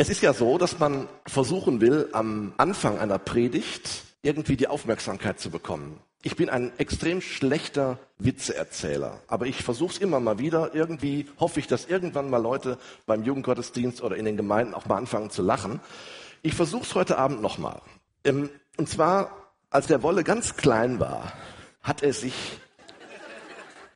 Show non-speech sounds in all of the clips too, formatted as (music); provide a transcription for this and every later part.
Es ist ja so, dass man versuchen will, am Anfang einer Predigt irgendwie die Aufmerksamkeit zu bekommen. Ich bin ein extrem schlechter Witzeerzähler, aber ich versuche es immer mal wieder. Irgendwie hoffe ich, dass irgendwann mal Leute beim Jugendgottesdienst oder in den Gemeinden auch mal anfangen zu lachen. Ich versuche es heute Abend nochmal. Ähm, und zwar, als der Wolle ganz klein war, hat er sich,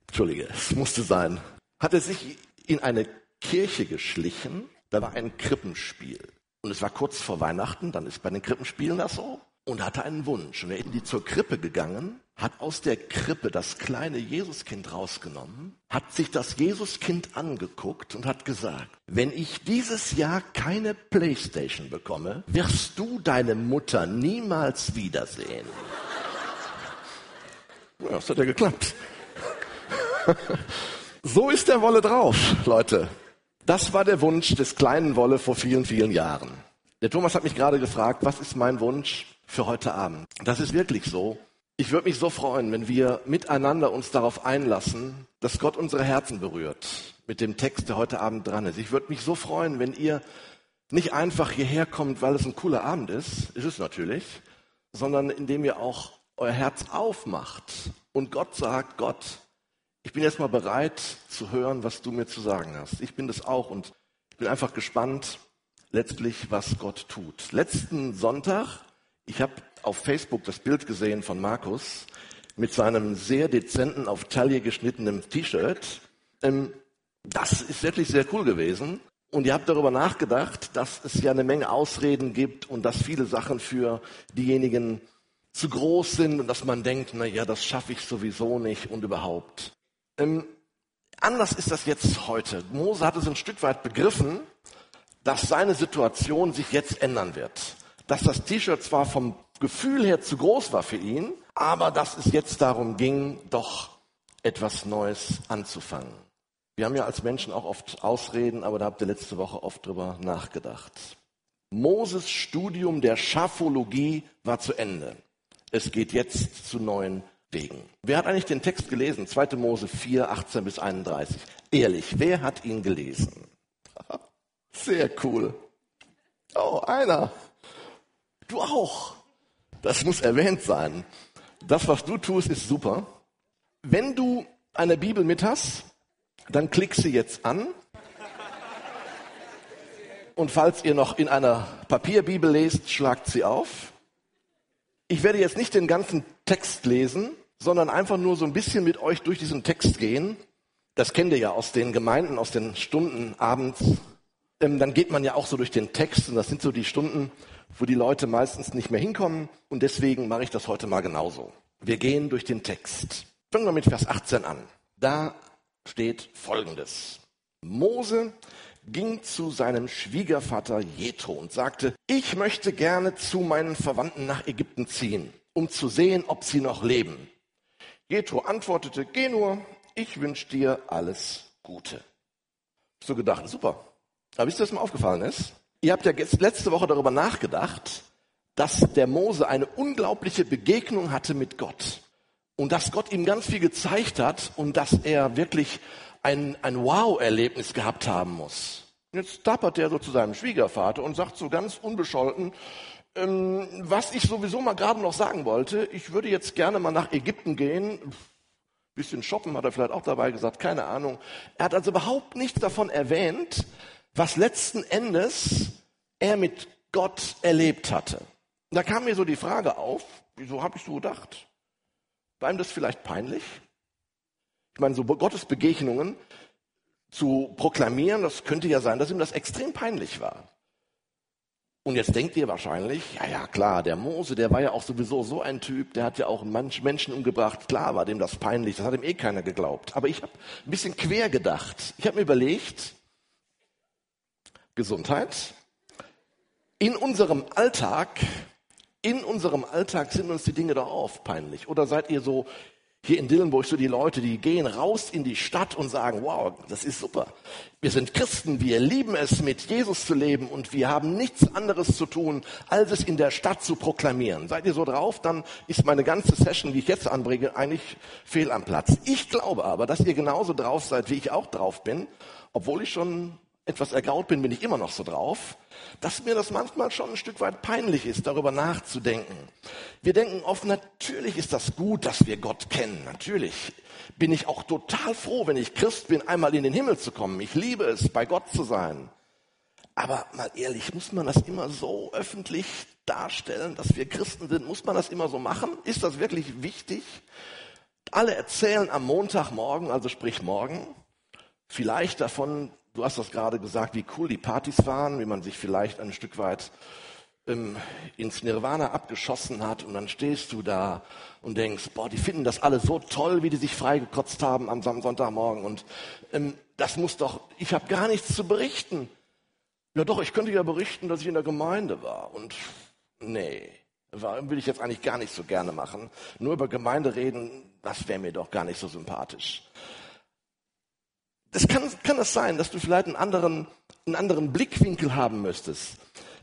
Entschuldige, es musste sein, hat er sich in eine Kirche geschlichen da war ein Krippenspiel. Und es war kurz vor Weihnachten, dann ist bei den Krippenspielen das so. Und hatte einen Wunsch. Und er ist zur Krippe gegangen, hat aus der Krippe das kleine Jesuskind rausgenommen, hat sich das Jesuskind angeguckt und hat gesagt, wenn ich dieses Jahr keine Playstation bekomme, wirst du deine Mutter niemals wiedersehen. Ja, das hat ja geklappt. (laughs) so ist der Wolle drauf, Leute. Das war der Wunsch des kleinen Wolle vor vielen, vielen Jahren. Der Thomas hat mich gerade gefragt, was ist mein Wunsch für heute Abend? Das ist wirklich so. Ich würde mich so freuen, wenn wir miteinander uns darauf einlassen, dass Gott unsere Herzen berührt mit dem Text, der heute Abend dran ist. Ich würde mich so freuen, wenn ihr nicht einfach hierher kommt, weil es ein cooler Abend ist, ist es natürlich, sondern indem ihr auch euer Herz aufmacht und Gott sagt, Gott, ich bin erstmal bereit zu hören, was du mir zu sagen hast. Ich bin das auch und ich bin einfach gespannt, letztlich, was Gott tut. Letzten Sonntag, ich habe auf Facebook das Bild gesehen von Markus mit seinem sehr dezenten, auf Taille geschnittenen T-Shirt. Ähm, das ist wirklich sehr cool gewesen. Und ihr habt darüber nachgedacht, dass es ja eine Menge Ausreden gibt und dass viele Sachen für diejenigen zu groß sind und dass man denkt, na ja, das schaffe ich sowieso nicht und überhaupt. Ähm, anders ist das jetzt heute. Mose hat es ein Stück weit begriffen, dass seine Situation sich jetzt ändern wird. Dass das T-Shirt zwar vom Gefühl her zu groß war für ihn, aber dass es jetzt darum ging, doch etwas Neues anzufangen. Wir haben ja als Menschen auch oft Ausreden, aber da habt ihr letzte Woche oft drüber nachgedacht. Moses Studium der Schaffologie war zu Ende. Es geht jetzt zu neuen wegen. Wer hat eigentlich den Text gelesen? 2. Mose 4, 18 bis 31. Ehrlich, wer hat ihn gelesen? (laughs) Sehr cool. Oh, einer. Du auch. Das muss erwähnt sein. Das, was du tust, ist super. Wenn du eine Bibel mit hast, dann klick sie jetzt an. Und falls ihr noch in einer Papierbibel lest, schlagt sie auf. Ich werde jetzt nicht den ganzen Text lesen, sondern einfach nur so ein bisschen mit euch durch diesen Text gehen. Das kennt ihr ja aus den Gemeinden, aus den Stunden abends. Ähm, dann geht man ja auch so durch den Text und das sind so die Stunden, wo die Leute meistens nicht mehr hinkommen und deswegen mache ich das heute mal genauso. Wir gehen durch den Text. Fangen wir mit Vers 18 an. Da steht Folgendes. Mose ging zu seinem Schwiegervater Jethro und sagte, ich möchte gerne zu meinen Verwandten nach Ägypten ziehen, um zu sehen, ob sie noch leben. Jethro antwortete, geh nur, ich wünsche dir alles Gute. So gedacht, super. Aber wisst ihr, was mir aufgefallen ist? Ihr habt ja letzte Woche darüber nachgedacht, dass der Mose eine unglaubliche Begegnung hatte mit Gott. Und dass Gott ihm ganz viel gezeigt hat und dass er wirklich ein, ein Wow-Erlebnis gehabt haben muss. Jetzt tappert er so zu seinem Schwiegervater und sagt so ganz unbescholten, ähm, was ich sowieso mal gerade noch sagen wollte, ich würde jetzt gerne mal nach Ägypten gehen. Bisschen shoppen hat er vielleicht auch dabei gesagt, keine Ahnung. Er hat also überhaupt nichts davon erwähnt, was letzten Endes er mit Gott erlebt hatte. Da kam mir so die Frage auf, wieso habe ich so gedacht? War ihm das vielleicht peinlich? Ich meine, so Gottes Begegnungen zu proklamieren, das könnte ja sein, dass ihm das extrem peinlich war. Und jetzt denkt ihr wahrscheinlich, ja, ja, klar, der Mose, der war ja auch sowieso so ein Typ, der hat ja auch Menschen umgebracht. Klar war dem das peinlich, das hat ihm eh keiner geglaubt. Aber ich habe ein bisschen quer gedacht. Ich habe mir überlegt, Gesundheit, in unserem Alltag, in unserem Alltag sind uns die Dinge doch oft peinlich. Oder seid ihr so hier in Dillenburg so die Leute, die gehen raus in die Stadt und sagen, wow, das ist super. Wir sind Christen, wir lieben es, mit Jesus zu leben und wir haben nichts anderes zu tun, als es in der Stadt zu proklamieren. Seid ihr so drauf, dann ist meine ganze Session, die ich jetzt anbringe, eigentlich fehl am Platz. Ich glaube aber, dass ihr genauso drauf seid, wie ich auch drauf bin, obwohl ich schon etwas ergraut bin, bin ich immer noch so drauf, dass mir das manchmal schon ein Stück weit peinlich ist, darüber nachzudenken. Wir denken oft, natürlich ist das gut, dass wir Gott kennen. Natürlich bin ich auch total froh, wenn ich Christ bin, einmal in den Himmel zu kommen. Ich liebe es, bei Gott zu sein. Aber mal ehrlich, muss man das immer so öffentlich darstellen, dass wir Christen sind? Muss man das immer so machen? Ist das wirklich wichtig? Alle erzählen am Montagmorgen, also sprich morgen, vielleicht davon, du hast das gerade gesagt, wie cool die Partys waren, wie man sich vielleicht ein Stück weit ähm, ins Nirvana abgeschossen hat und dann stehst du da und denkst, boah, die finden das alle so toll, wie die sich freigekotzt haben am Sonntagmorgen und ähm, das muss doch, ich habe gar nichts zu berichten. Ja doch, ich könnte ja berichten, dass ich in der Gemeinde war und nee, will ich jetzt eigentlich gar nicht so gerne machen. Nur über Gemeinde reden, das wäre mir doch gar nicht so sympathisch. Das kann, kann das sein, dass du vielleicht einen anderen, einen anderen Blickwinkel haben müsstest.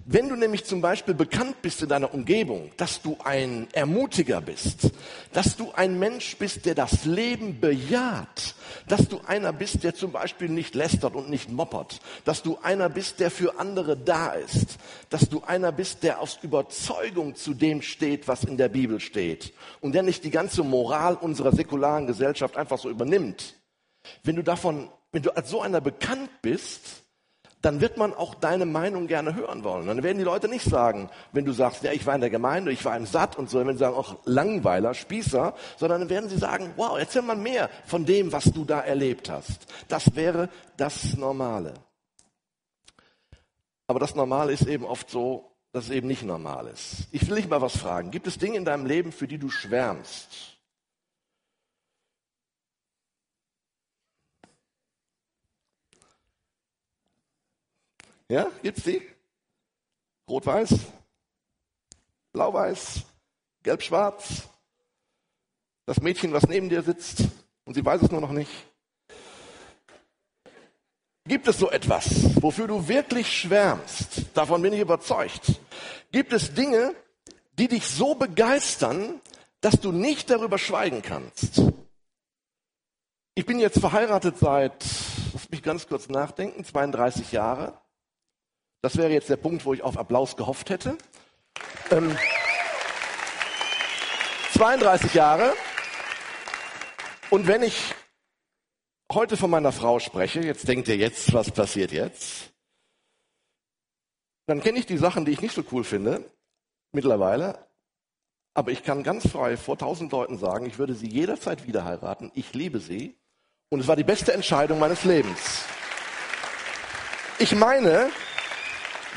Wenn du nämlich zum Beispiel bekannt bist in deiner Umgebung, dass du ein Ermutiger bist, dass du ein Mensch bist, der das Leben bejaht, dass du einer bist, der zum Beispiel nicht lästert und nicht moppert, dass du einer bist, der für andere da ist, dass du einer bist, der aus Überzeugung zu dem steht, was in der Bibel steht und der nicht die ganze Moral unserer säkularen Gesellschaft einfach so übernimmt. Wenn du davon, wenn du als so einer bekannt bist, dann wird man auch deine Meinung gerne hören wollen. Dann werden die Leute nicht sagen, wenn du sagst, ja, ich war in der Gemeinde, ich war im Satt und so, werden sie sagen, auch Langweiler, Spießer, sondern dann werden sie sagen, wow, erzähl mal mehr von dem, was du da erlebt hast. Das wäre das Normale. Aber das Normale ist eben oft so, dass es eben nicht normal ist. Ich will dich mal was fragen. Gibt es Dinge in deinem Leben, für die du schwärmst? Ja, gibt's die? Rot-Weiß, Blau-Weiß, Gelb-Schwarz. Das Mädchen, was neben dir sitzt und sie weiß es nur noch nicht. Gibt es so etwas, wofür du wirklich schwärmst? Davon bin ich überzeugt. Gibt es Dinge, die dich so begeistern, dass du nicht darüber schweigen kannst? Ich bin jetzt verheiratet seit, lass mich ganz kurz nachdenken, 32 Jahre. Das wäre jetzt der Punkt, wo ich auf Applaus gehofft hätte. Ähm, 32 Jahre. Und wenn ich heute von meiner Frau spreche, jetzt denkt ihr jetzt, was passiert jetzt? Dann kenne ich die Sachen, die ich nicht so cool finde, mittlerweile. Aber ich kann ganz frei vor tausend Leuten sagen, ich würde sie jederzeit wieder heiraten. Ich liebe sie. Und es war die beste Entscheidung meines Lebens. Ich meine,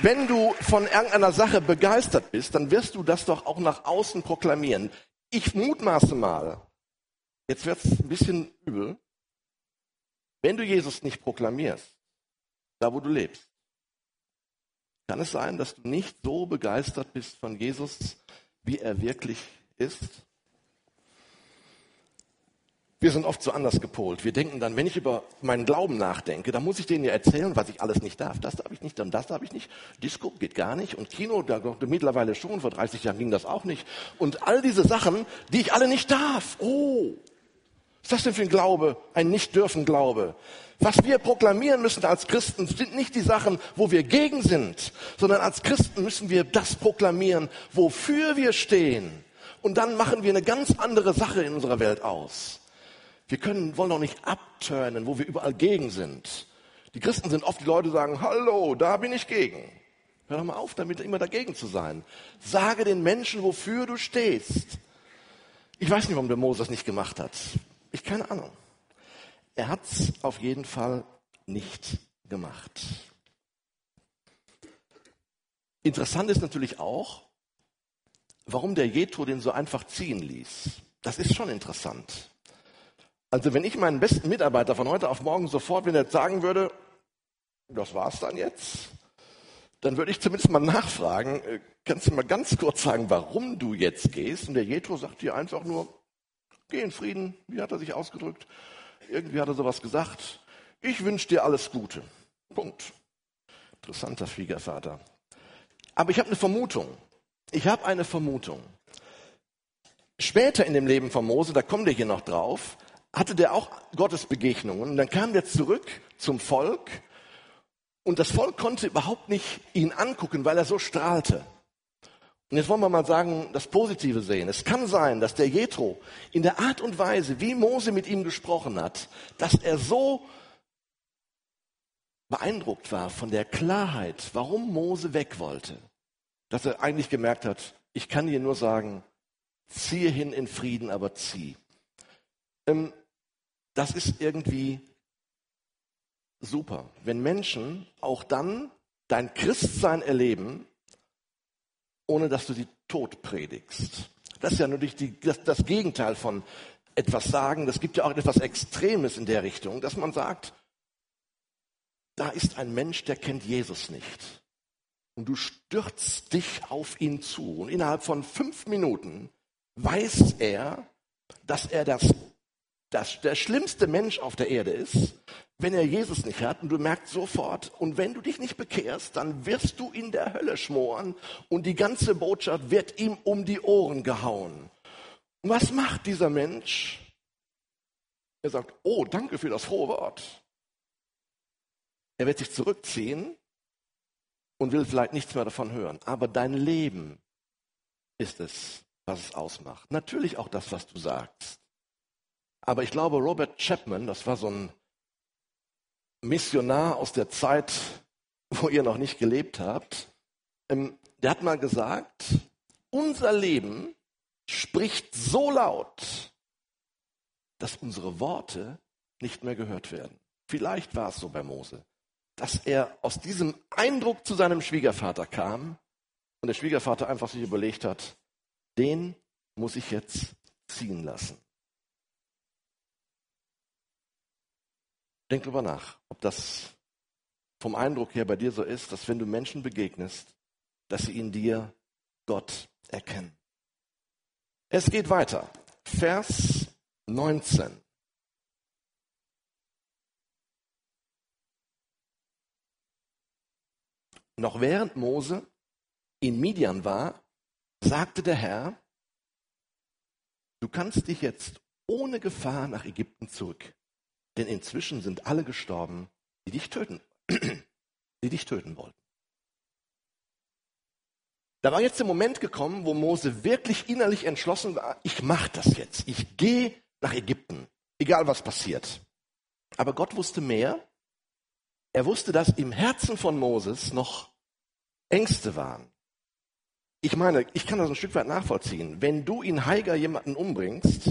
wenn du von irgendeiner Sache begeistert bist, dann wirst du das doch auch nach außen proklamieren. Ich mutmaße mal, jetzt wird es ein bisschen übel, wenn du Jesus nicht proklamierst, da wo du lebst, kann es sein, dass du nicht so begeistert bist von Jesus, wie er wirklich ist? Wir sind oft so anders gepolt. Wir denken dann, wenn ich über meinen Glauben nachdenke, dann muss ich denen ja erzählen, was ich alles nicht darf. Das darf ich nicht, dann das darf ich nicht. Disco geht gar nicht und Kino, da mittlerweile schon, vor 30 Jahren ging das auch nicht. Und all diese Sachen, die ich alle nicht darf. Oh, was ist das denn für ein Glaube? Ein Nicht-Dürfen-Glaube. Was wir proklamieren müssen als Christen, sind nicht die Sachen, wo wir gegen sind, sondern als Christen müssen wir das proklamieren, wofür wir stehen. Und dann machen wir eine ganz andere Sache in unserer Welt aus. Wir können, wollen doch nicht abturnen, wo wir überall gegen sind. Die Christen sind oft die Leute, die sagen, hallo, da bin ich gegen. Hör doch mal auf, damit immer dagegen zu sein. Sage den Menschen, wofür du stehst. Ich weiß nicht, warum der Mose das nicht gemacht hat. Ich keine Ahnung. Er hat es auf jeden Fall nicht gemacht. Interessant ist natürlich auch, warum der Jethro den so einfach ziehen ließ. Das ist schon interessant. Also wenn ich meinen besten Mitarbeiter von heute auf morgen sofort, wenn sagen würde, das war's dann jetzt, dann würde ich zumindest mal nachfragen, äh, kannst du mal ganz kurz sagen, warum du jetzt gehst? Und der Jethro sagt dir einfach nur, geh in Frieden. Wie hat er sich ausgedrückt? Irgendwie hat er sowas gesagt. Ich wünsche dir alles Gute. Punkt. Interessanter Schwiegervater. Aber ich habe eine Vermutung. Ich habe eine Vermutung. Später in dem Leben von Mose, da kommen wir hier noch drauf, hatte der auch Gottesbegegnungen. Und dann kam der zurück zum Volk Und das Volk konnte überhaupt nicht ihn angucken, weil er so strahlte. Und jetzt wollen wir mal sagen, das Positive sehen. Es kann sein, dass der Jethro in der Art und Weise, wie Mose mit ihm gesprochen hat, dass er so beeindruckt war von der Klarheit, warum Mose weg wollte, dass er eigentlich gemerkt hat, ich kann dir nur sagen, ziehe hin in Frieden, aber zieh. Ähm, das ist irgendwie super, wenn Menschen auch dann dein Christsein erleben, ohne dass du sie tot predigst. Das ist ja nur die, das, das Gegenteil von etwas sagen. Das gibt ja auch etwas Extremes in der Richtung, dass man sagt, da ist ein Mensch, der kennt Jesus nicht. Und du stürzt dich auf ihn zu. Und innerhalb von fünf Minuten weiß er, dass er das, das, der schlimmste Mensch auf der Erde ist, wenn er Jesus nicht hat. Und du merkst sofort, und wenn du dich nicht bekehrst, dann wirst du in der Hölle schmoren und die ganze Botschaft wird ihm um die Ohren gehauen. Und was macht dieser Mensch? Er sagt, oh, danke für das frohe Wort. Er wird sich zurückziehen und will vielleicht nichts mehr davon hören. Aber dein Leben ist es, was es ausmacht. Natürlich auch das, was du sagst. Aber ich glaube, Robert Chapman, das war so ein Missionar aus der Zeit, (laughs) wo ihr noch nicht gelebt habt, ähm, der hat mal gesagt, unser Leben spricht so laut, dass unsere Worte nicht mehr gehört werden. Vielleicht war es so bei Mose, dass er aus diesem Eindruck zu seinem Schwiegervater kam und der Schwiegervater einfach sich überlegt hat, den muss ich jetzt ziehen lassen. Denk drüber nach, ob das vom Eindruck her bei dir so ist, dass wenn du Menschen begegnest, dass sie in dir Gott erkennen. Es geht weiter. Vers 19. Noch während Mose in Midian war, sagte der Herr, du kannst dich jetzt ohne Gefahr nach Ägypten zurück, denn inzwischen sind alle gestorben, die dich töten, (clears throat) die dich töten wollten. Da war jetzt der Moment gekommen, wo Mose wirklich innerlich entschlossen war, ich mache das jetzt, ich gehe nach Ägypten, egal was passiert. Aber Gott wusste mehr. Er wusste, dass im Herzen von Moses noch Ängste waren. Ich meine, ich kann das ein Stück weit nachvollziehen. Wenn du in Haiger jemanden umbringst,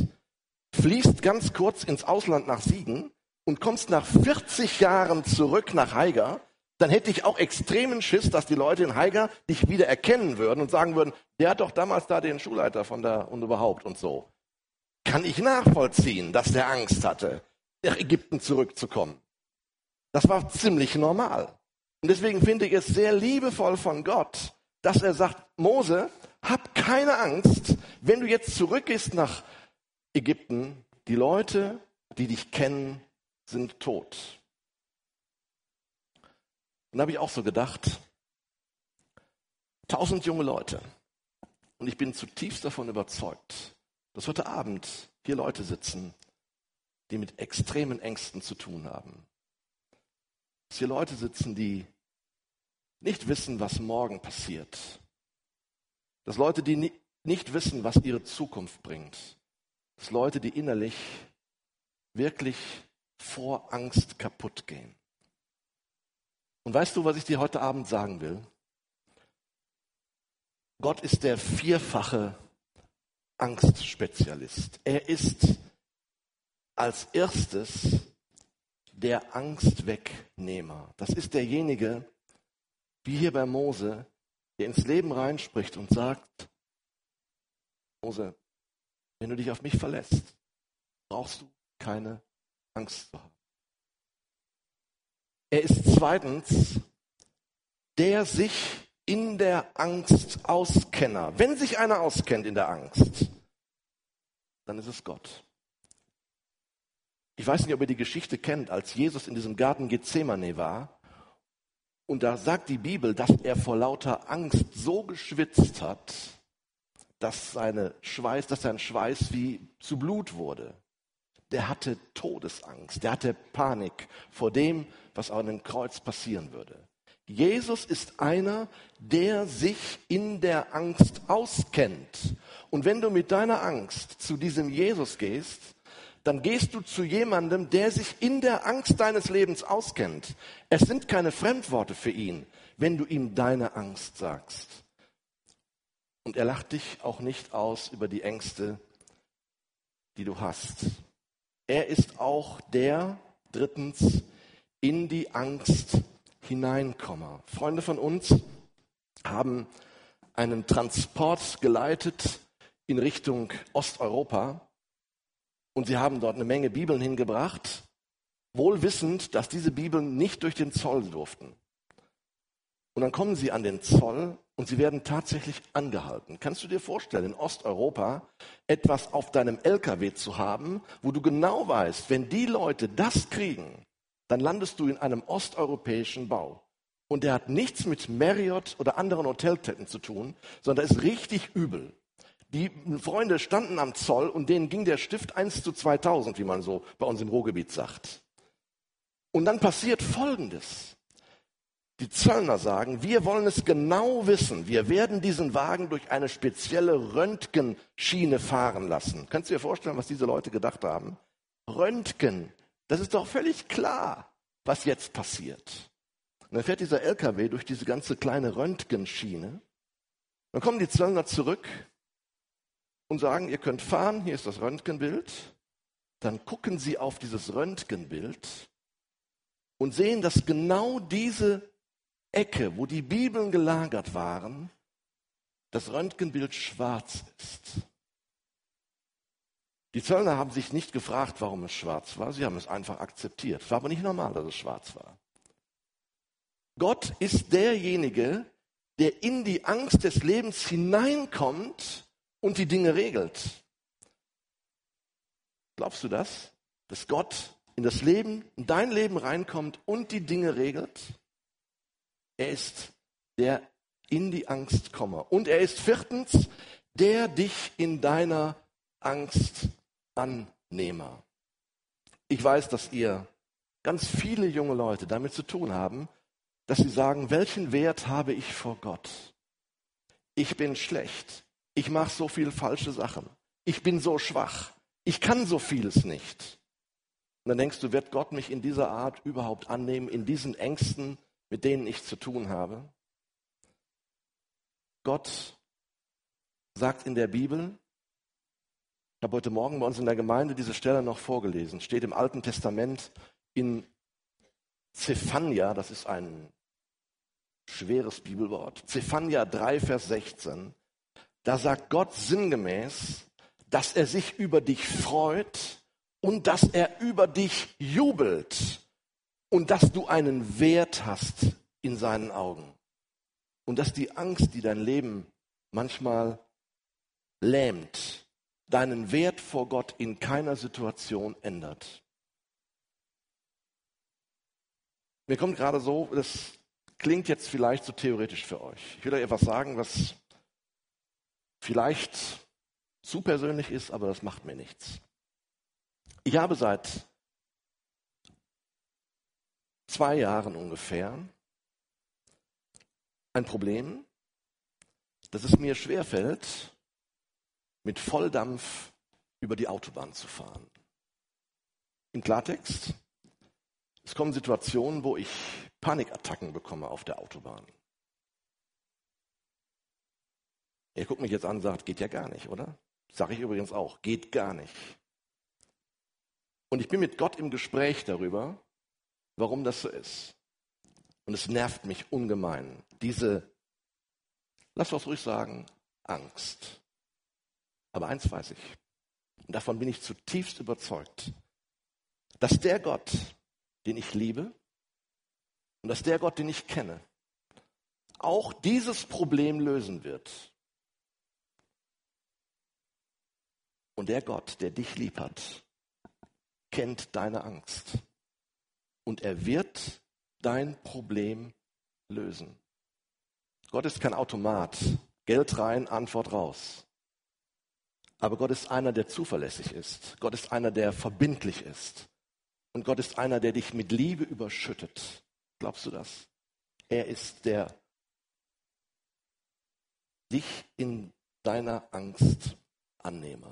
fließt ganz kurz ins Ausland nach Siegen und kommst nach 40 Jahren zurück nach Haiger, dann hätte ich auch extremen Schiss, dass die Leute in Haiger dich wieder erkennen würden und sagen würden, der hat doch damals da den Schulleiter von da und überhaupt und so. Kann ich nachvollziehen, dass der Angst hatte, nach Ägypten zurückzukommen. Das war ziemlich normal. Und deswegen finde ich es sehr liebevoll von Gott, dass er sagt, Mose, hab keine Angst, wenn du jetzt zurückgehst nach Ägypten, die Leute, die dich kennen, sind tot. Und da habe ich auch so gedacht, tausend junge Leute. Und ich bin zutiefst davon überzeugt, dass heute Abend hier Leute sitzen, die mit extremen Ängsten zu tun haben. Dass hier Leute sitzen, die nicht wissen, was morgen passiert. Dass Leute, die nicht wissen, was ihre Zukunft bringt. Dass Leute, die innerlich wirklich vor Angst kaputt gehen. Und weißt du, was ich dir heute Abend sagen will? Gott ist der vierfache Angstspezialist. Er ist als erstes der Angstwegnehmer. Das ist derjenige, wie hier bei Mose, der ins Leben reinspricht und sagt, Mose, wenn du dich auf mich verlässt, brauchst du keine Angst zu haben. Er ist zweitens der sich in der Angst auskenner. Wenn sich einer auskennt in der Angst, dann ist es Gott. Ich weiß nicht, ob ihr die Geschichte kennt, als Jesus in diesem Garten Gethsemane war und da sagt die Bibel, dass er vor lauter Angst so geschwitzt hat, dass seine Schweiß, dass sein Schweiß wie zu Blut wurde. der hatte Todesangst, der hatte Panik vor dem, was an dem Kreuz passieren würde. Jesus ist einer, der sich in der Angst auskennt. Und wenn du mit deiner Angst zu diesem Jesus gehst, dann gehst du zu jemandem, der sich in der Angst deines Lebens auskennt. Es sind keine Fremdworte für ihn, wenn du ihm deine Angst sagst. Und er lacht dich auch nicht aus über die Ängste, die du hast. Er ist auch der, drittens, in die Angst hineinkomme. Freunde von uns haben einen Transport geleitet in Richtung Osteuropa und sie haben dort eine Menge Bibeln hingebracht, wohl wissend, dass diese Bibeln nicht durch den Zoll durften. Und dann kommen sie an den Zoll und sie werden tatsächlich angehalten. Kannst du dir vorstellen, in Osteuropa etwas auf deinem LKW zu haben, wo du genau weißt, wenn die Leute das kriegen, dann landest du in einem osteuropäischen Bau. Und der hat nichts mit Marriott oder anderen Hotelketten zu tun, sondern ist richtig übel. Die Freunde standen am Zoll und denen ging der Stift 1 zu 2000, wie man so bei uns im Ruhrgebiet sagt. Und dann passiert Folgendes. Die Zöllner sagen, wir wollen es genau wissen. Wir werden diesen Wagen durch eine spezielle Röntgenschiene fahren lassen. Kannst du dir vorstellen, was diese Leute gedacht haben? Röntgen, das ist doch völlig klar, was jetzt passiert. Und dann fährt dieser LKW durch diese ganze kleine Röntgenschiene. Dann kommen die Zöllner zurück und sagen, ihr könnt fahren, hier ist das Röntgenbild. Dann gucken sie auf dieses Röntgenbild und sehen, dass genau diese Ecke, wo die Bibeln gelagert waren, das Röntgenbild schwarz ist. Die Zöllner haben sich nicht gefragt, warum es schwarz war. Sie haben es einfach akzeptiert. Es war aber nicht normal, dass es schwarz war. Gott ist derjenige, der in die Angst des Lebens hineinkommt und die Dinge regelt. Glaubst du das? Dass Gott in das Leben, in dein Leben reinkommt und die Dinge regelt? Er ist der in die Angst komme. Und er ist viertens, der dich in deiner Angst Annehmer. Ich weiß, dass ihr ganz viele junge Leute damit zu tun haben, dass sie sagen, welchen Wert habe ich vor Gott? Ich bin schlecht. Ich mache so viele falsche Sachen. Ich bin so schwach. Ich kann so vieles nicht. Und dann denkst du, wird Gott mich in dieser Art überhaupt annehmen, in diesen Ängsten, mit denen ich zu tun habe? Gott sagt in der Bibel, ich habe heute Morgen bei uns in der Gemeinde diese Stelle noch vorgelesen. Steht im Alten Testament in Zephania, das ist ein schweres Bibelwort. Zephania 3, Vers 16. Da sagt Gott sinngemäß, dass er sich über dich freut und dass er über dich jubelt und dass du einen Wert hast in seinen Augen. Und dass die Angst, die dein Leben manchmal lähmt, deinen Wert vor Gott in keiner Situation ändert. Mir kommt gerade so, das klingt jetzt vielleicht zu so theoretisch für euch. Ich will euch etwas sagen, was vielleicht zu persönlich ist, aber das macht mir nichts. Ich habe seit zwei Jahren ungefähr ein Problem, dass es mir schwerfällt, mit Volldampf über die Autobahn zu fahren. Im Klartext, es kommen Situationen, wo ich Panikattacken bekomme auf der Autobahn. Er guckt mich jetzt an und sagt, geht ja gar nicht, oder? Sage ich übrigens auch, geht gar nicht. Und ich bin mit Gott im Gespräch darüber, warum das so ist. Und es nervt mich ungemein, diese, lass uns ruhig sagen, Angst. Aber eins weiß ich, und davon bin ich zutiefst überzeugt, dass der Gott, den ich liebe, und dass der Gott, den ich kenne, auch dieses Problem lösen wird. Und der Gott, der dich lieb hat, kennt deine Angst. Und er wird dein Problem lösen. Gott ist kein Automat. Geld rein, Antwort raus. Aber Gott ist einer, der zuverlässig ist. Gott ist einer, der verbindlich ist. Und Gott ist einer, der dich mit Liebe überschüttet. Glaubst du das? Er ist der dich in deiner Angst annehme.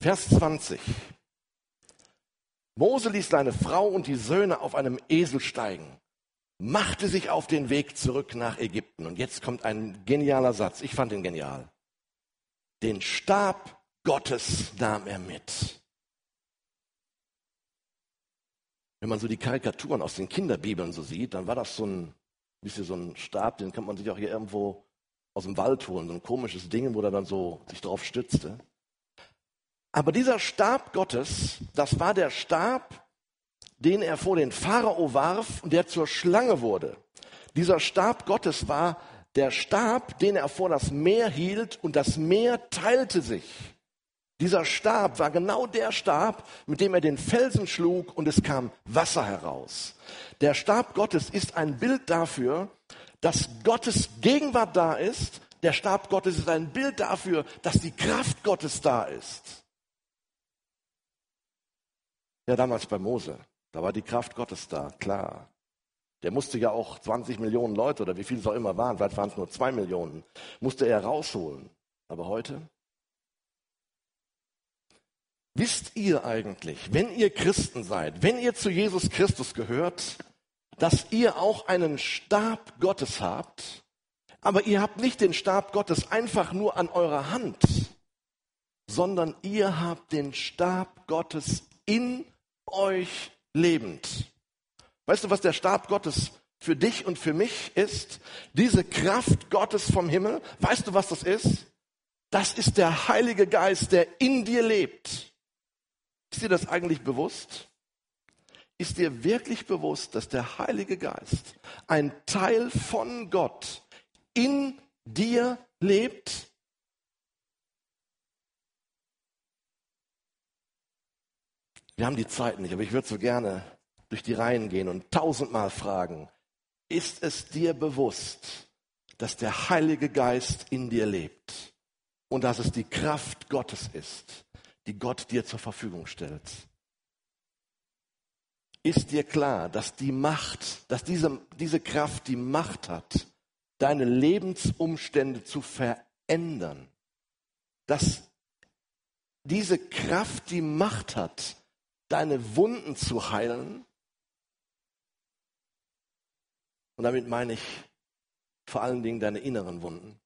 Vers 20. Mose ließ seine Frau und die Söhne auf einem Esel steigen, machte sich auf den Weg zurück nach Ägypten. Und jetzt kommt ein genialer Satz. Ich fand ihn genial. Den Stab Gottes nahm er mit. Wenn man so die Karikaturen aus den Kinderbibeln so sieht, dann war das so ein bisschen so ein Stab, den kann man sich auch hier irgendwo aus dem Wald holen, so ein komisches Ding, wo er dann so sich drauf stützte. Aber dieser Stab Gottes, das war der Stab, den er vor den Pharao warf und der zur Schlange wurde. Dieser Stab Gottes war der Stab, den er vor das Meer hielt und das Meer teilte sich. Dieser Stab war genau der Stab, mit dem er den Felsen schlug und es kam Wasser heraus. Der Stab Gottes ist ein Bild dafür, dass Gottes Gegenwart da ist. Der Stab Gottes ist ein Bild dafür, dass die Kraft Gottes da ist. Ja, damals bei Mose, da war die Kraft Gottes da, klar. Der musste ja auch 20 Millionen Leute oder wie viele es auch immer waren, vielleicht waren es nur zwei Millionen, musste er rausholen. Aber heute? Wisst ihr eigentlich, wenn ihr Christen seid, wenn ihr zu Jesus Christus gehört, dass ihr auch einen Stab Gottes habt, aber ihr habt nicht den Stab Gottes einfach nur an eurer Hand, sondern ihr habt den Stab Gottes in euch lebend. Weißt du, was der Stab Gottes für dich und für mich ist? Diese Kraft Gottes vom Himmel. Weißt du, was das ist? Das ist der Heilige Geist, der in dir lebt. Ist dir das eigentlich bewusst? Ist dir wirklich bewusst, dass der Heilige Geist, ein Teil von Gott, in dir lebt? Wir haben die Zeit nicht, aber ich würde so gerne durch die Reihen gehen und tausendmal fragen, ist es dir bewusst, dass der Heilige Geist in dir lebt und dass es die Kraft Gottes ist, die Gott dir zur Verfügung stellt. Ist dir klar, dass die Macht, dass diese, diese Kraft die Macht hat, deine Lebensumstände zu verändern? Dass diese Kraft die Macht hat, deine Wunden zu heilen? Und damit meine ich vor allen Dingen deine inneren Wunden.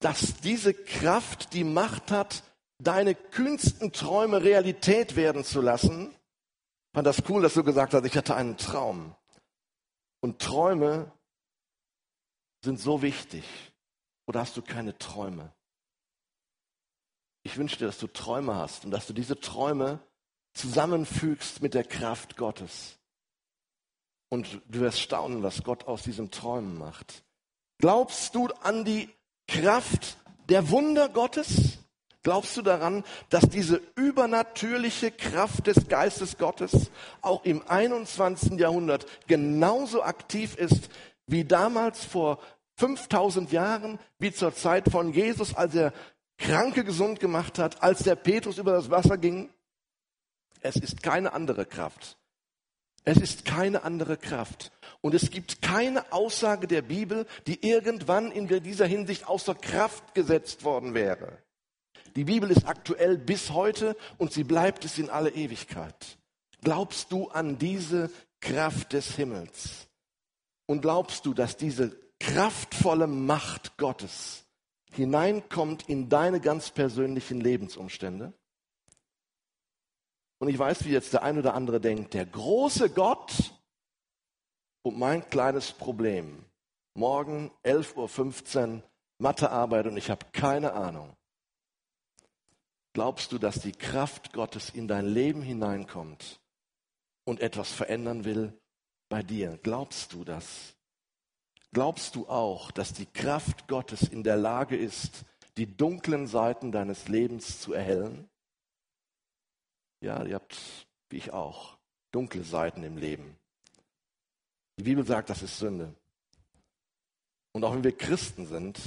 Dass diese Kraft die Macht hat, deine kühnsten Träume Realität werden zu lassen. Ich fand das cool, dass du gesagt hast, ich hatte einen Traum. Und Träume sind so wichtig. Oder hast du keine Träume? Ich wünsche dir, dass du Träume hast und dass du diese Träume zusammenfügst mit der Kraft Gottes. Und du wirst staunen, was Gott aus diesen Träumen macht. Glaubst du an die Kraft der Wunder Gottes? Glaubst du daran, dass diese übernatürliche Kraft des Geistes Gottes auch im 21. Jahrhundert genauso aktiv ist wie damals vor 5000 Jahren, wie zur Zeit von Jesus, als er Kranke gesund gemacht hat, als der Petrus über das Wasser ging? Es ist keine andere Kraft. Es ist keine andere Kraft. Und es gibt keine Aussage der Bibel, die irgendwann in dieser Hinsicht außer Kraft gesetzt worden wäre. Die Bibel ist aktuell bis heute und sie bleibt es in alle Ewigkeit. Glaubst du an diese Kraft des Himmels? Und glaubst du, dass diese kraftvolle Macht Gottes hineinkommt in deine ganz persönlichen Lebensumstände? Und ich weiß, wie jetzt der ein oder andere denkt, der große Gott und mein kleines Problem. Morgen 11.15 Uhr Mathearbeit und ich habe keine Ahnung. Glaubst du, dass die Kraft Gottes in dein Leben hineinkommt und etwas verändern will bei dir? Glaubst du das? Glaubst du auch, dass die Kraft Gottes in der Lage ist, die dunklen Seiten deines Lebens zu erhellen? Ja, ihr habt, wie ich auch, dunkle Seiten im Leben. Die Bibel sagt, das ist Sünde. Und auch wenn wir Christen sind,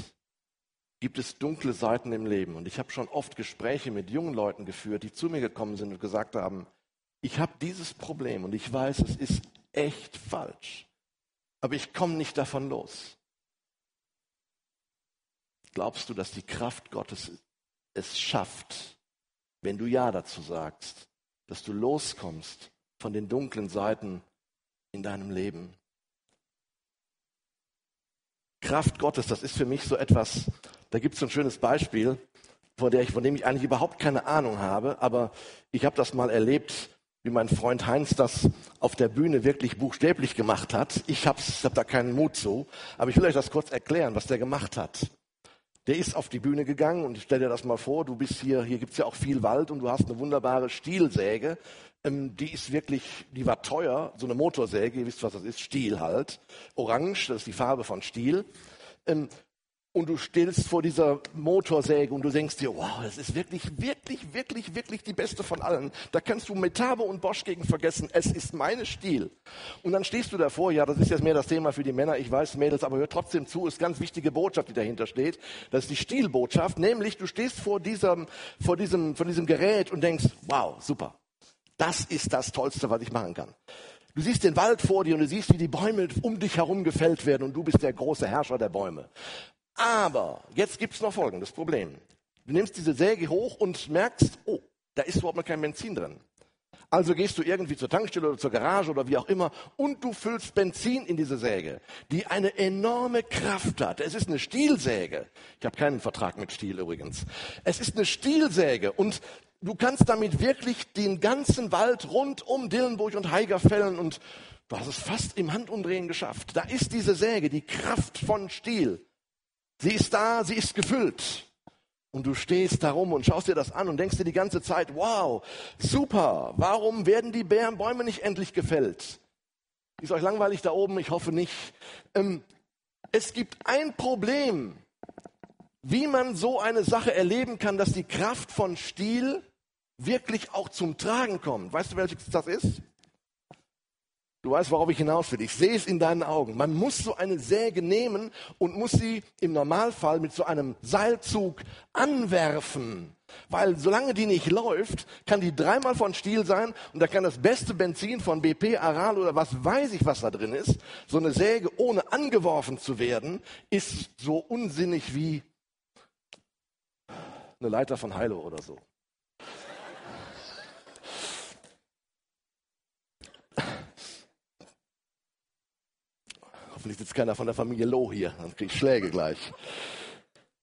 gibt es dunkle Seiten im Leben. Und ich habe schon oft Gespräche mit jungen Leuten geführt, die zu mir gekommen sind und gesagt haben, ich habe dieses Problem und ich weiß, es ist echt falsch, aber ich komme nicht davon los. Glaubst du, dass die Kraft Gottes es schafft, wenn du Ja dazu sagst, dass du loskommst von den dunklen Seiten in deinem Leben? Kraft Gottes, das ist für mich so etwas, da gibt es ein schönes Beispiel, von, der ich, von dem ich eigentlich überhaupt keine Ahnung habe, aber ich habe das mal erlebt, wie mein Freund Heinz das auf der Bühne wirklich buchstäblich gemacht hat. Ich habe hab da keinen Mut zu, aber ich will euch das kurz erklären, was der gemacht hat. Der ist auf die Bühne gegangen und stell dir das mal vor, du bist hier, hier gibt's ja auch viel Wald und du hast eine wunderbare Stielsäge. Ähm, die ist wirklich, die war teuer, so eine Motorsäge, ihr wisst, was das ist, Stiel halt. Orange, das ist die Farbe von Stiel. Ähm, und du stehst vor dieser Motorsäge und du denkst dir, wow, das ist wirklich, wirklich, wirklich, wirklich die beste von allen. Da kannst du Metabo und Bosch gegen vergessen. Es ist meine Stil. Und dann stehst du davor, ja, das ist jetzt mehr das Thema für die Männer, ich weiß, Mädels, aber hör trotzdem zu, ist ganz wichtige Botschaft, die dahinter steht. Das ist die Stilbotschaft, nämlich du stehst vor diesem, vor diesem, vor diesem Gerät und denkst, wow, super. Das ist das Tollste, was ich machen kann. Du siehst den Wald vor dir und du siehst, wie die Bäume um dich herum gefällt werden und du bist der große Herrscher der Bäume. Aber jetzt gibt es noch folgendes Problem. Du nimmst diese Säge hoch und merkst, oh, da ist überhaupt noch kein Benzin drin. Also gehst du irgendwie zur Tankstelle oder zur Garage oder wie auch immer und du füllst Benzin in diese Säge, die eine enorme Kraft hat. Es ist eine Stielsäge. Ich habe keinen Vertrag mit Stiel übrigens. Es ist eine Stielsäge und du kannst damit wirklich den ganzen Wald rund um Dillenburg und Haiger fällen und du hast es fast im Handumdrehen geschafft. Da ist diese Säge, die Kraft von Stiel. Sie ist da, sie ist gefüllt. Und du stehst da rum und schaust dir das an und denkst dir die ganze Zeit, wow, super, warum werden die Bäume nicht endlich gefällt? Ist euch langweilig da oben? Ich hoffe nicht. Ähm, es gibt ein Problem, wie man so eine Sache erleben kann, dass die Kraft von Stil wirklich auch zum Tragen kommt. Weißt du, welches das ist? Du weißt, worauf ich hinaus will. Ich sehe es in deinen Augen. Man muss so eine Säge nehmen und muss sie im Normalfall mit so einem Seilzug anwerfen. Weil solange die nicht läuft, kann die dreimal von Stiel sein und da kann das beste Benzin von BP, Aral oder was weiß ich, was da drin ist. So eine Säge ohne angeworfen zu werden, ist so unsinnig wie eine Leiter von Heilo oder so. Hoffentlich sitzt keiner von der Familie Loh hier, dann krieg ich Schläge gleich.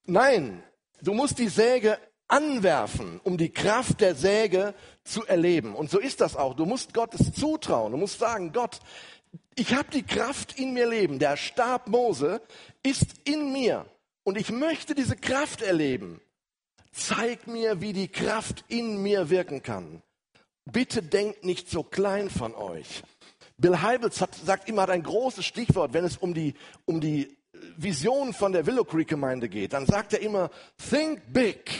Nein, du musst die Säge anwerfen, um die Kraft der Säge zu erleben. Und so ist das auch. Du musst Gottes zutrauen. Du musst sagen, Gott, ich habe die Kraft in mir leben. Der Stab Mose ist in mir. Und ich möchte diese Kraft erleben. Zeig mir, wie die Kraft in mir wirken kann. Bitte denkt nicht so klein von euch. Bill Heibels hat, sagt immer ein großes Stichwort, wenn es um die, um die Vision von der Willow Creek Gemeinde geht. Dann sagt er immer, think big.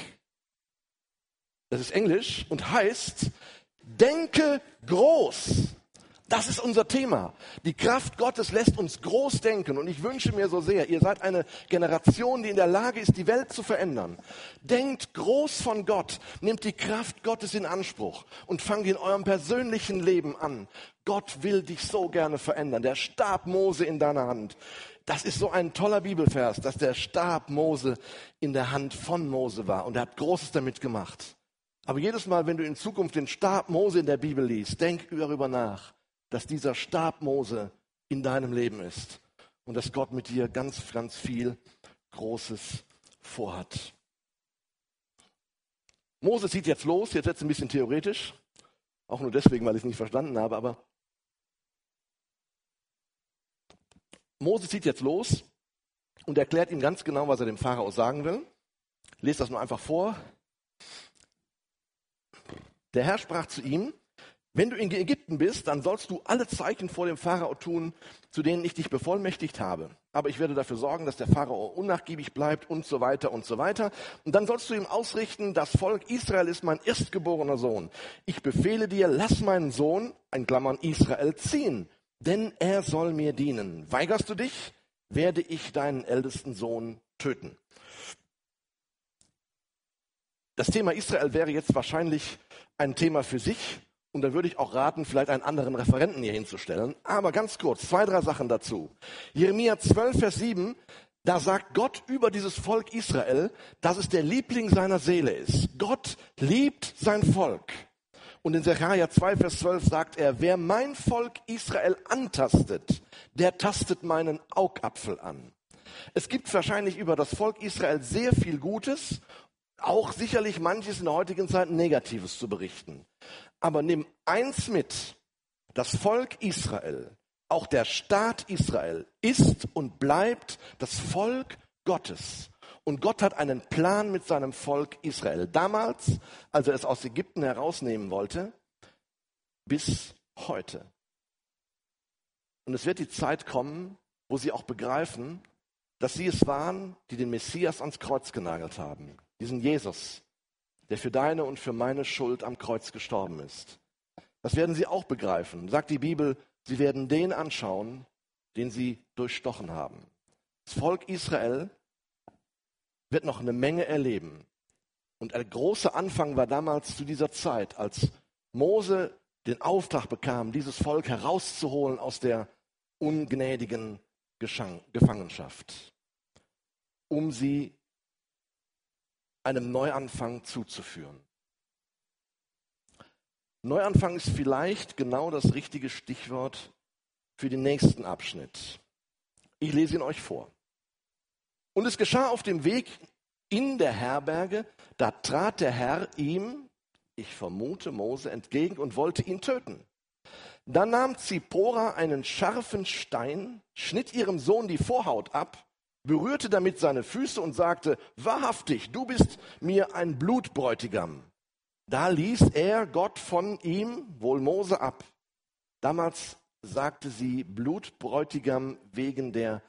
Das ist Englisch und heißt, denke groß. Das ist unser Thema. Die Kraft Gottes lässt uns groß denken und ich wünsche mir so sehr, ihr seid eine Generation, die in der Lage ist, die Welt zu verändern. Denkt groß von Gott, nehmt die Kraft Gottes in Anspruch und fangt in eurem persönlichen Leben an. Gott will dich so gerne verändern. Der Stab Mose in deiner Hand. Das ist so ein toller Bibelvers, dass der Stab Mose in der Hand von Mose war und er hat Großes damit gemacht. Aber jedes Mal, wenn du in Zukunft den Stab Mose in der Bibel liest, denk darüber nach dass dieser Stab Mose in deinem Leben ist und dass Gott mit dir ganz, ganz viel Großes vorhat. Mose zieht jetzt los, jetzt jetzt ein bisschen theoretisch, auch nur deswegen, weil ich es nicht verstanden habe, aber Mose zieht jetzt los und erklärt ihm ganz genau, was er dem Pharao sagen will. Lest das nur einfach vor. Der Herr sprach zu ihm, wenn du in Ägypten bist, dann sollst du alle Zeichen vor dem Pharao tun, zu denen ich dich bevollmächtigt habe. Aber ich werde dafür sorgen, dass der Pharao unnachgiebig bleibt und so weiter und so weiter. Und dann sollst du ihm ausrichten, das Volk Israel ist mein erstgeborener Sohn. Ich befehle dir, lass meinen Sohn, ein Klammern Israel, ziehen, denn er soll mir dienen. Weigerst du dich, werde ich deinen ältesten Sohn töten. Das Thema Israel wäre jetzt wahrscheinlich ein Thema für sich. Und da würde ich auch raten, vielleicht einen anderen Referenten hier hinzustellen. Aber ganz kurz, zwei, drei Sachen dazu. Jeremia 12, Vers 7, da sagt Gott über dieses Volk Israel, dass es der Liebling seiner Seele ist. Gott liebt sein Volk. Und in Zechariah 2, Vers 12 sagt er, wer mein Volk Israel antastet, der tastet meinen Augapfel an. Es gibt wahrscheinlich über das Volk Israel sehr viel Gutes, auch sicherlich manches in der heutigen Zeit Negatives zu berichten. Aber nimm eins mit, das Volk Israel, auch der Staat Israel ist und bleibt das Volk Gottes. Und Gott hat einen Plan mit seinem Volk Israel. Damals, als er es aus Ägypten herausnehmen wollte, bis heute. Und es wird die Zeit kommen, wo sie auch begreifen, dass sie es waren, die den Messias ans Kreuz genagelt haben. Diesen Jesus, der für deine und für meine Schuld am Kreuz gestorben ist. Das werden sie auch begreifen. Sagt die Bibel, sie werden den anschauen, den sie durchstochen haben. Das Volk Israel wird noch eine Menge erleben. Und ein großer Anfang war damals zu dieser Zeit, als Mose den Auftrag bekam, dieses Volk herauszuholen aus der ungnädigen Gefangenschaft, um sie einem Neuanfang zuzuführen. Neuanfang ist vielleicht genau das richtige Stichwort für den nächsten Abschnitt. Ich lese ihn euch vor. Und es geschah auf dem Weg in der Herberge, da trat der Herr ihm, ich vermute Mose, entgegen und wollte ihn töten. Dann nahm Zippora einen scharfen Stein, schnitt ihrem Sohn die Vorhaut ab, berührte damit seine Füße und sagte, wahrhaftig, du bist mir ein Blutbräutigam. Da ließ er Gott von ihm, wohl Mose, ab. Damals sagte sie Blutbräutigam wegen der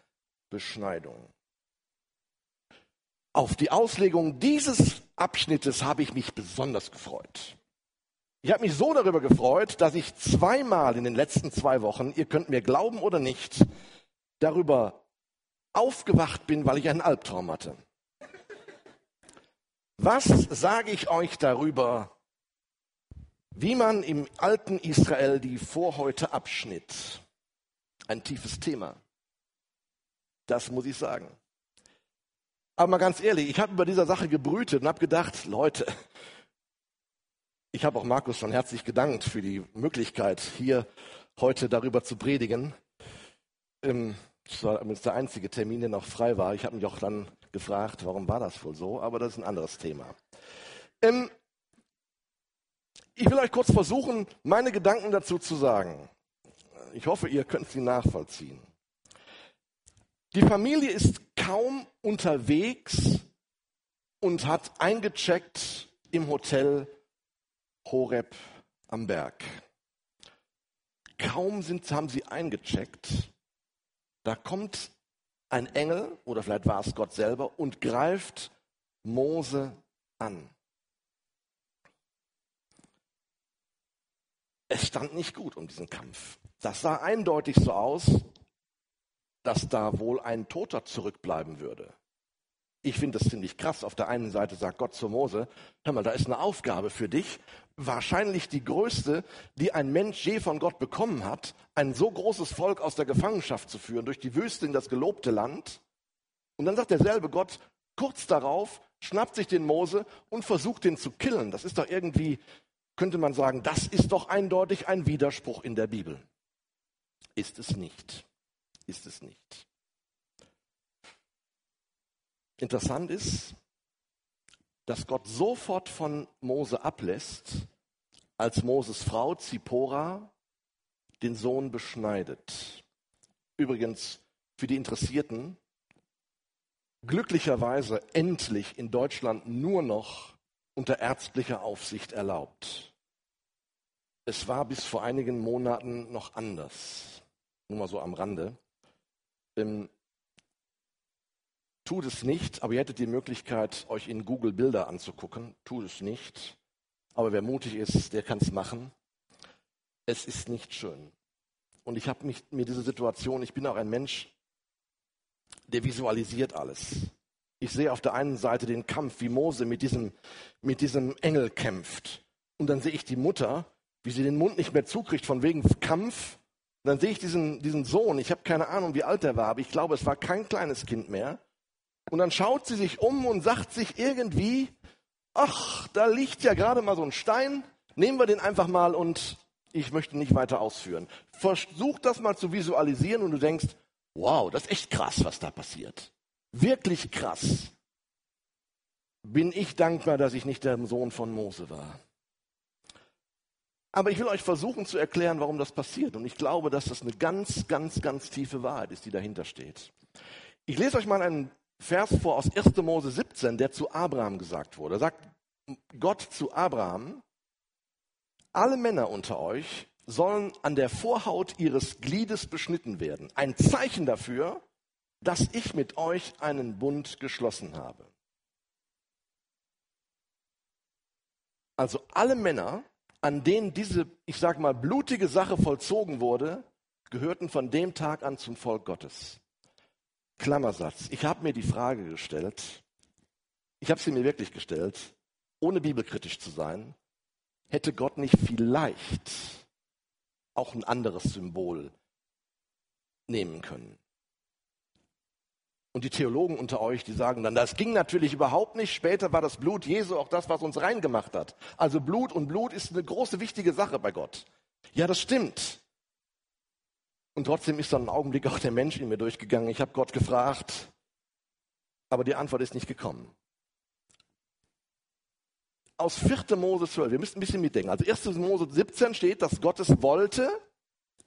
Beschneidung. Auf die Auslegung dieses Abschnittes habe ich mich besonders gefreut. Ich habe mich so darüber gefreut, dass ich zweimal in den letzten zwei Wochen, ihr könnt mir glauben oder nicht, darüber aufgewacht bin, weil ich einen Albtraum hatte. Was sage ich euch darüber, wie man im alten Israel die Vorhäute abschnitt? Ein tiefes Thema. Das muss ich sagen. Aber mal ganz ehrlich, ich habe über dieser Sache gebrütet und habe gedacht, Leute, ich habe auch Markus schon herzlich gedankt für die Möglichkeit, hier heute darüber zu predigen. Ähm, das war übrigens der einzige Termin, der noch frei war. Ich habe mich auch dann gefragt, warum war das wohl so, aber das ist ein anderes Thema. Ähm, ich will euch kurz versuchen, meine Gedanken dazu zu sagen. Ich hoffe, ihr könnt sie nachvollziehen. Die Familie ist kaum unterwegs und hat eingecheckt im Hotel Horeb am Berg. Kaum sind, haben sie eingecheckt, da kommt ein Engel, oder vielleicht war es Gott selber, und greift Mose an. Es stand nicht gut um diesen Kampf. Das sah eindeutig so aus, dass da wohl ein Toter zurückbleiben würde. Ich finde das ziemlich krass. Auf der einen Seite sagt Gott zu Mose, hör mal, da ist eine Aufgabe für dich, wahrscheinlich die größte, die ein Mensch je von Gott bekommen hat, ein so großes Volk aus der Gefangenschaft zu führen, durch die Wüste in das gelobte Land. Und dann sagt derselbe Gott, kurz darauf, schnappt sich den Mose und versucht den zu killen. Das ist doch irgendwie, könnte man sagen, das ist doch eindeutig ein Widerspruch in der Bibel. Ist es nicht. Ist es nicht. Interessant ist, dass Gott sofort von Mose ablässt, als Moses Frau Zippora den Sohn beschneidet. Übrigens für die Interessierten, glücklicherweise endlich in Deutschland nur noch unter ärztlicher Aufsicht erlaubt. Es war bis vor einigen Monaten noch anders. Nur mal so am Rande. Tut es nicht, aber ihr hättet die Möglichkeit, euch in Google Bilder anzugucken. Tut es nicht. Aber wer mutig ist, der kann es machen. Es ist nicht schön. Und ich habe mir diese Situation, ich bin auch ein Mensch, der visualisiert alles. Ich sehe auf der einen Seite den Kampf, wie Mose mit diesem, mit diesem Engel kämpft. Und dann sehe ich die Mutter, wie sie den Mund nicht mehr zukriegt von wegen Kampf. Und dann sehe ich diesen, diesen Sohn, ich habe keine Ahnung, wie alt er war, aber ich glaube, es war kein kleines Kind mehr. Und dann schaut sie sich um und sagt sich irgendwie, ach, da liegt ja gerade mal so ein Stein, nehmen wir den einfach mal und ich möchte nicht weiter ausführen. Versuch das mal zu visualisieren und du denkst, wow, das ist echt krass, was da passiert. Wirklich krass. Bin ich dankbar, dass ich nicht der Sohn von Mose war. Aber ich will euch versuchen zu erklären, warum das passiert. Und ich glaube, dass das eine ganz, ganz, ganz tiefe Wahrheit ist, die dahinter steht. Ich lese euch mal einen Vers vor aus 1. Mose 17, der zu Abraham gesagt wurde. Sagt Gott zu Abraham, alle Männer unter euch sollen an der Vorhaut ihres Gliedes beschnitten werden. Ein Zeichen dafür, dass ich mit euch einen Bund geschlossen habe. Also alle Männer, an denen diese, ich sage mal, blutige Sache vollzogen wurde, gehörten von dem Tag an zum Volk Gottes. Klammersatz. Ich habe mir die Frage gestellt, ich habe sie mir wirklich gestellt, ohne bibelkritisch zu sein, hätte Gott nicht vielleicht auch ein anderes Symbol nehmen können. Und die Theologen unter euch, die sagen dann, das ging natürlich überhaupt nicht. Später war das Blut Jesu auch das, was uns reingemacht hat. Also Blut und Blut ist eine große, wichtige Sache bei Gott. Ja, das stimmt. Und trotzdem ist dann ein Augenblick auch der Mensch in mir durchgegangen. Ich habe Gott gefragt, aber die Antwort ist nicht gekommen. Aus 4. Mose 12, wir müssen ein bisschen mitdenken. Also 1. Mose 17 steht, dass Gott es wollte,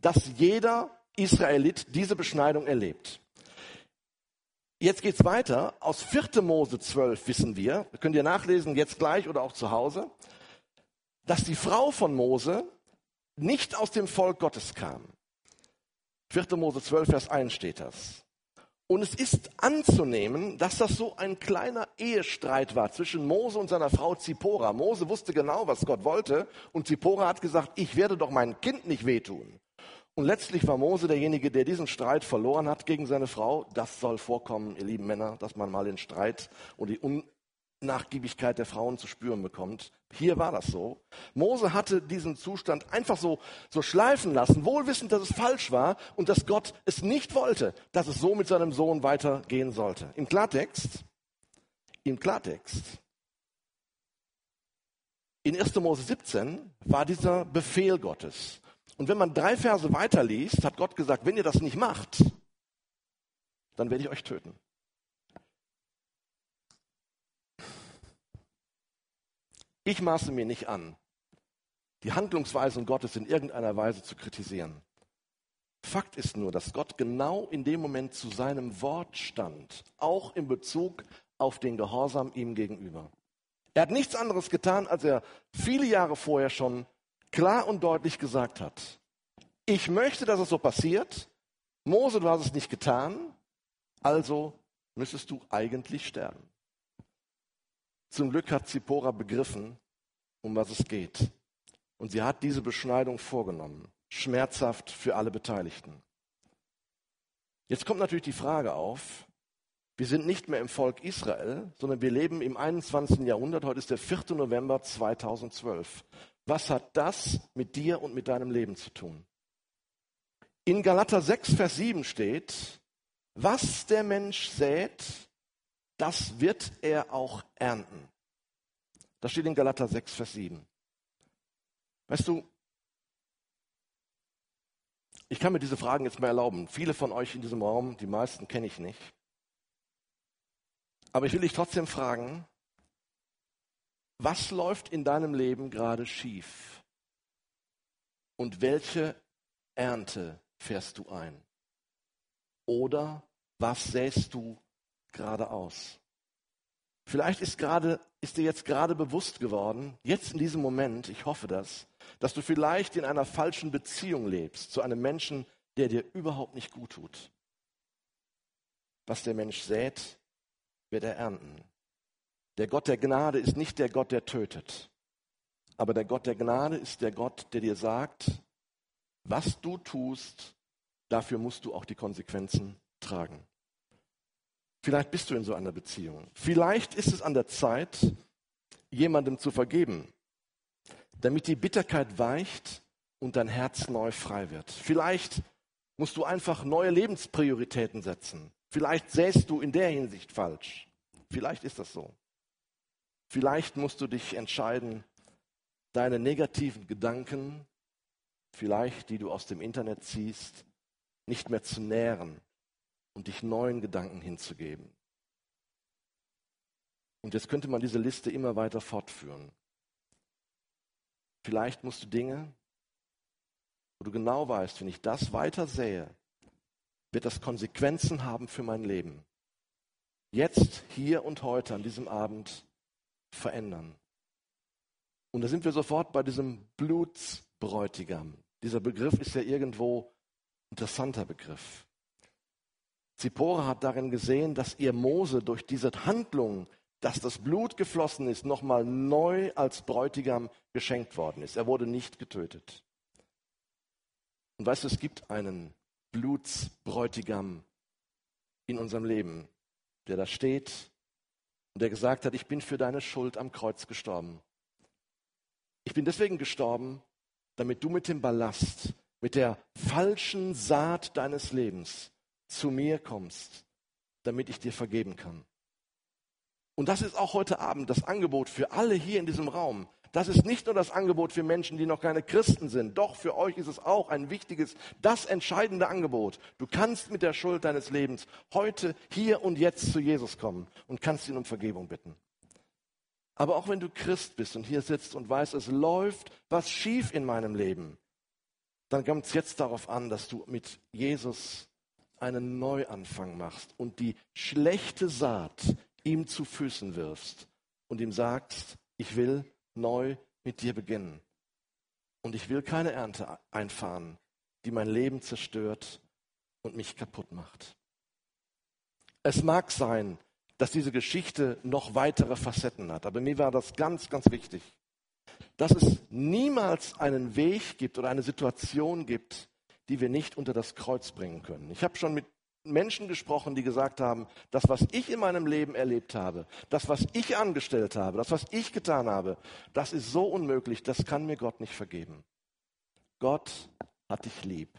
dass jeder Israelit diese Beschneidung erlebt. Jetzt geht's weiter. Aus 4. Mose 12 wissen wir, könnt ihr nachlesen, jetzt gleich oder auch zu Hause, dass die Frau von Mose nicht aus dem Volk Gottes kam. 4. Mose 12, Vers 1 steht das. Und es ist anzunehmen, dass das so ein kleiner Ehestreit war zwischen Mose und seiner Frau Zippora. Mose wusste genau, was Gott wollte und Zippora hat gesagt, ich werde doch mein Kind nicht wehtun. Und letztlich war Mose derjenige, der diesen Streit verloren hat gegen seine Frau. Das soll vorkommen, ihr lieben Männer, dass man mal den Streit und die Nachgiebigkeit der Frauen zu spüren bekommt. Hier war das so. Mose hatte diesen Zustand einfach so, so schleifen lassen, wohlwissend, dass es falsch war und dass Gott es nicht wollte, dass es so mit seinem Sohn weitergehen sollte. Im Klartext, im Klartext, in 1. Mose 17 war dieser Befehl Gottes. Und wenn man drei Verse weiterliest, hat Gott gesagt, wenn ihr das nicht macht, dann werde ich euch töten. Ich maße mir nicht an, die Handlungsweisen Gottes in irgendeiner Weise zu kritisieren. Fakt ist nur, dass Gott genau in dem Moment zu seinem Wort stand, auch in Bezug auf den Gehorsam ihm gegenüber. Er hat nichts anderes getan, als er viele Jahre vorher schon klar und deutlich gesagt hat. Ich möchte, dass es so passiert. Mose, du hast es nicht getan, also müsstest du eigentlich sterben. Zum Glück hat Zippora begriffen, um was es geht. Und sie hat diese Beschneidung vorgenommen. Schmerzhaft für alle Beteiligten. Jetzt kommt natürlich die Frage auf, wir sind nicht mehr im Volk Israel, sondern wir leben im 21. Jahrhundert. Heute ist der 4. November 2012. Was hat das mit dir und mit deinem Leben zu tun? In Galater 6, Vers 7 steht, was der Mensch sät, das wird er auch ernten. Das steht in Galater 6, Vers 7. Weißt du, ich kann mir diese Fragen jetzt mal erlauben. Viele von euch in diesem Raum, die meisten kenne ich nicht. Aber ich will dich trotzdem fragen, was läuft in deinem Leben gerade schief? Und welche Ernte fährst du ein? Oder was säst du geradeaus. Vielleicht ist, gerade, ist dir jetzt gerade bewusst geworden, jetzt in diesem Moment, ich hoffe das, dass du vielleicht in einer falschen Beziehung lebst zu einem Menschen, der dir überhaupt nicht gut tut. Was der Mensch sät, wird er ernten. Der Gott der Gnade ist nicht der Gott, der tötet, aber der Gott der Gnade ist der Gott, der dir sagt, was du tust, dafür musst du auch die Konsequenzen tragen. Vielleicht bist du in so einer Beziehung. Vielleicht ist es an der Zeit, jemandem zu vergeben, damit die Bitterkeit weicht und dein Herz neu frei wird. Vielleicht musst du einfach neue Lebensprioritäten setzen. Vielleicht säst du in der Hinsicht falsch. Vielleicht ist das so. Vielleicht musst du dich entscheiden, deine negativen Gedanken, vielleicht die du aus dem Internet ziehst, nicht mehr zu nähren und dich neuen Gedanken hinzugeben. Und jetzt könnte man diese Liste immer weiter fortführen. Vielleicht musst du Dinge, wo du genau weißt, wenn ich das weiter sähe, wird das Konsequenzen haben für mein Leben. Jetzt, hier und heute, an diesem Abend verändern. Und da sind wir sofort bei diesem Blutsbräutigam. Dieser Begriff ist ja irgendwo ein interessanter Begriff. Zippora hat darin gesehen, dass ihr Mose durch diese Handlung, dass das Blut geflossen ist, nochmal neu als Bräutigam geschenkt worden ist. Er wurde nicht getötet. Und weißt du, es gibt einen Blutsbräutigam in unserem Leben, der da steht und der gesagt hat, ich bin für deine Schuld am Kreuz gestorben. Ich bin deswegen gestorben, damit du mit dem Ballast, mit der falschen Saat deines Lebens zu mir kommst, damit ich dir vergeben kann. Und das ist auch heute Abend das Angebot für alle hier in diesem Raum. Das ist nicht nur das Angebot für Menschen, die noch keine Christen sind. Doch für euch ist es auch ein wichtiges, das entscheidende Angebot. Du kannst mit der Schuld deines Lebens heute, hier und jetzt zu Jesus kommen und kannst ihn um Vergebung bitten. Aber auch wenn du Christ bist und hier sitzt und weißt, es läuft was schief in meinem Leben, dann kommt es jetzt darauf an, dass du mit Jesus einen Neuanfang machst und die schlechte Saat ihm zu Füßen wirfst und ihm sagst, ich will neu mit dir beginnen. Und ich will keine Ernte einfahren, die mein Leben zerstört und mich kaputt macht. Es mag sein, dass diese Geschichte noch weitere Facetten hat, aber mir war das ganz, ganz wichtig, dass es niemals einen Weg gibt oder eine Situation gibt, die wir nicht unter das Kreuz bringen können. Ich habe schon mit Menschen gesprochen, die gesagt haben, das, was ich in meinem Leben erlebt habe, das, was ich angestellt habe, das, was ich getan habe, das ist so unmöglich, das kann mir Gott nicht vergeben. Gott hat dich lieb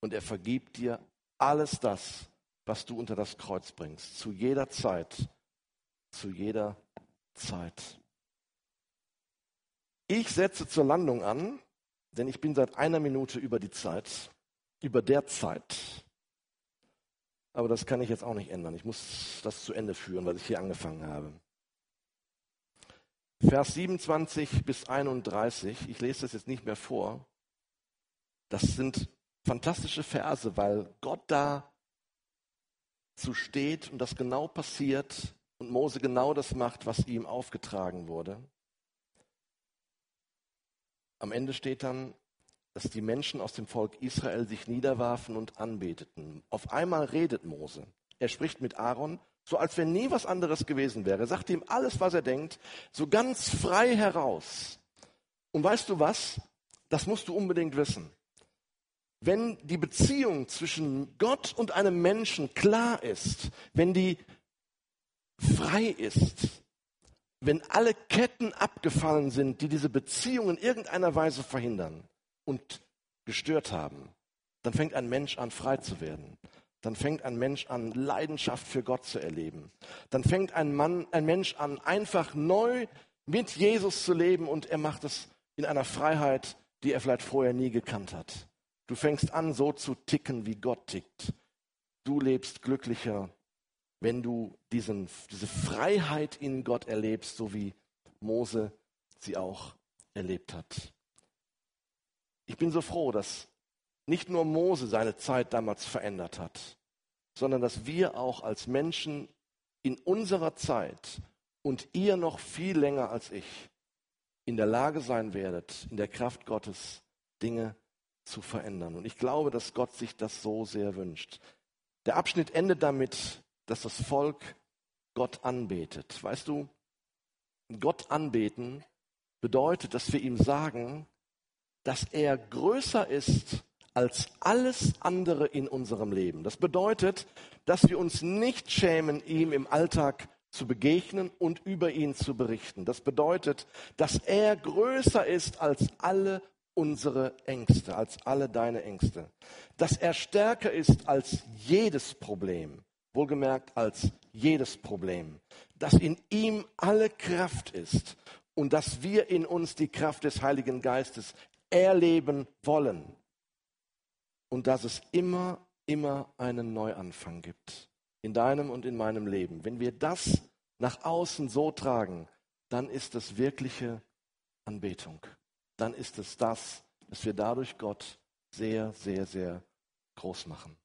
und er vergibt dir alles das, was du unter das Kreuz bringst, zu jeder Zeit, zu jeder Zeit. Ich setze zur Landung an, denn ich bin seit einer Minute über die Zeit, über der Zeit. Aber das kann ich jetzt auch nicht ändern. Ich muss das zu Ende führen, weil ich hier angefangen habe. Vers 27 bis 31, ich lese das jetzt nicht mehr vor. Das sind fantastische Verse, weil Gott da zu steht und das genau passiert und Mose genau das macht, was ihm aufgetragen wurde. Am Ende steht dann, dass die Menschen aus dem Volk Israel sich niederwarfen und anbeteten. Auf einmal redet Mose. Er spricht mit Aaron, so als wenn nie was anderes gewesen wäre. Sagt ihm alles, was er denkt, so ganz frei heraus. Und weißt du was? Das musst du unbedingt wissen. Wenn die Beziehung zwischen Gott und einem Menschen klar ist, wenn die frei ist, wenn alle Ketten abgefallen sind, die diese Beziehung in irgendeiner Weise verhindern, und gestört haben, dann fängt ein Mensch an, frei zu werden. Dann fängt ein Mensch an, Leidenschaft für Gott zu erleben. Dann fängt ein Mann, ein Mensch an, einfach neu mit Jesus zu leben und er macht es in einer Freiheit, die er vielleicht vorher nie gekannt hat. Du fängst an, so zu ticken, wie Gott tickt. Du lebst glücklicher, wenn du diesen, diese Freiheit in Gott erlebst, so wie Mose sie auch erlebt hat. Ich bin so froh, dass nicht nur Mose seine Zeit damals verändert hat, sondern dass wir auch als Menschen in unserer Zeit und ihr noch viel länger als ich in der Lage sein werdet, in der Kraft Gottes Dinge zu verändern. Und ich glaube, dass Gott sich das so sehr wünscht. Der Abschnitt endet damit, dass das Volk Gott anbetet. Weißt du, Gott anbeten bedeutet, dass wir ihm sagen, dass er größer ist als alles andere in unserem Leben. Das bedeutet, dass wir uns nicht schämen, ihm im Alltag zu begegnen und über ihn zu berichten. Das bedeutet, dass er größer ist als alle unsere Ängste, als alle deine Ängste. Dass er stärker ist als jedes Problem, wohlgemerkt als jedes Problem. Dass in ihm alle Kraft ist und dass wir in uns die Kraft des Heiligen Geistes erleben wollen. Und dass es immer, immer einen Neuanfang gibt in deinem und in meinem Leben. Wenn wir das nach außen so tragen, dann ist es wirkliche Anbetung. Dann ist es das, dass wir dadurch Gott sehr, sehr, sehr groß machen.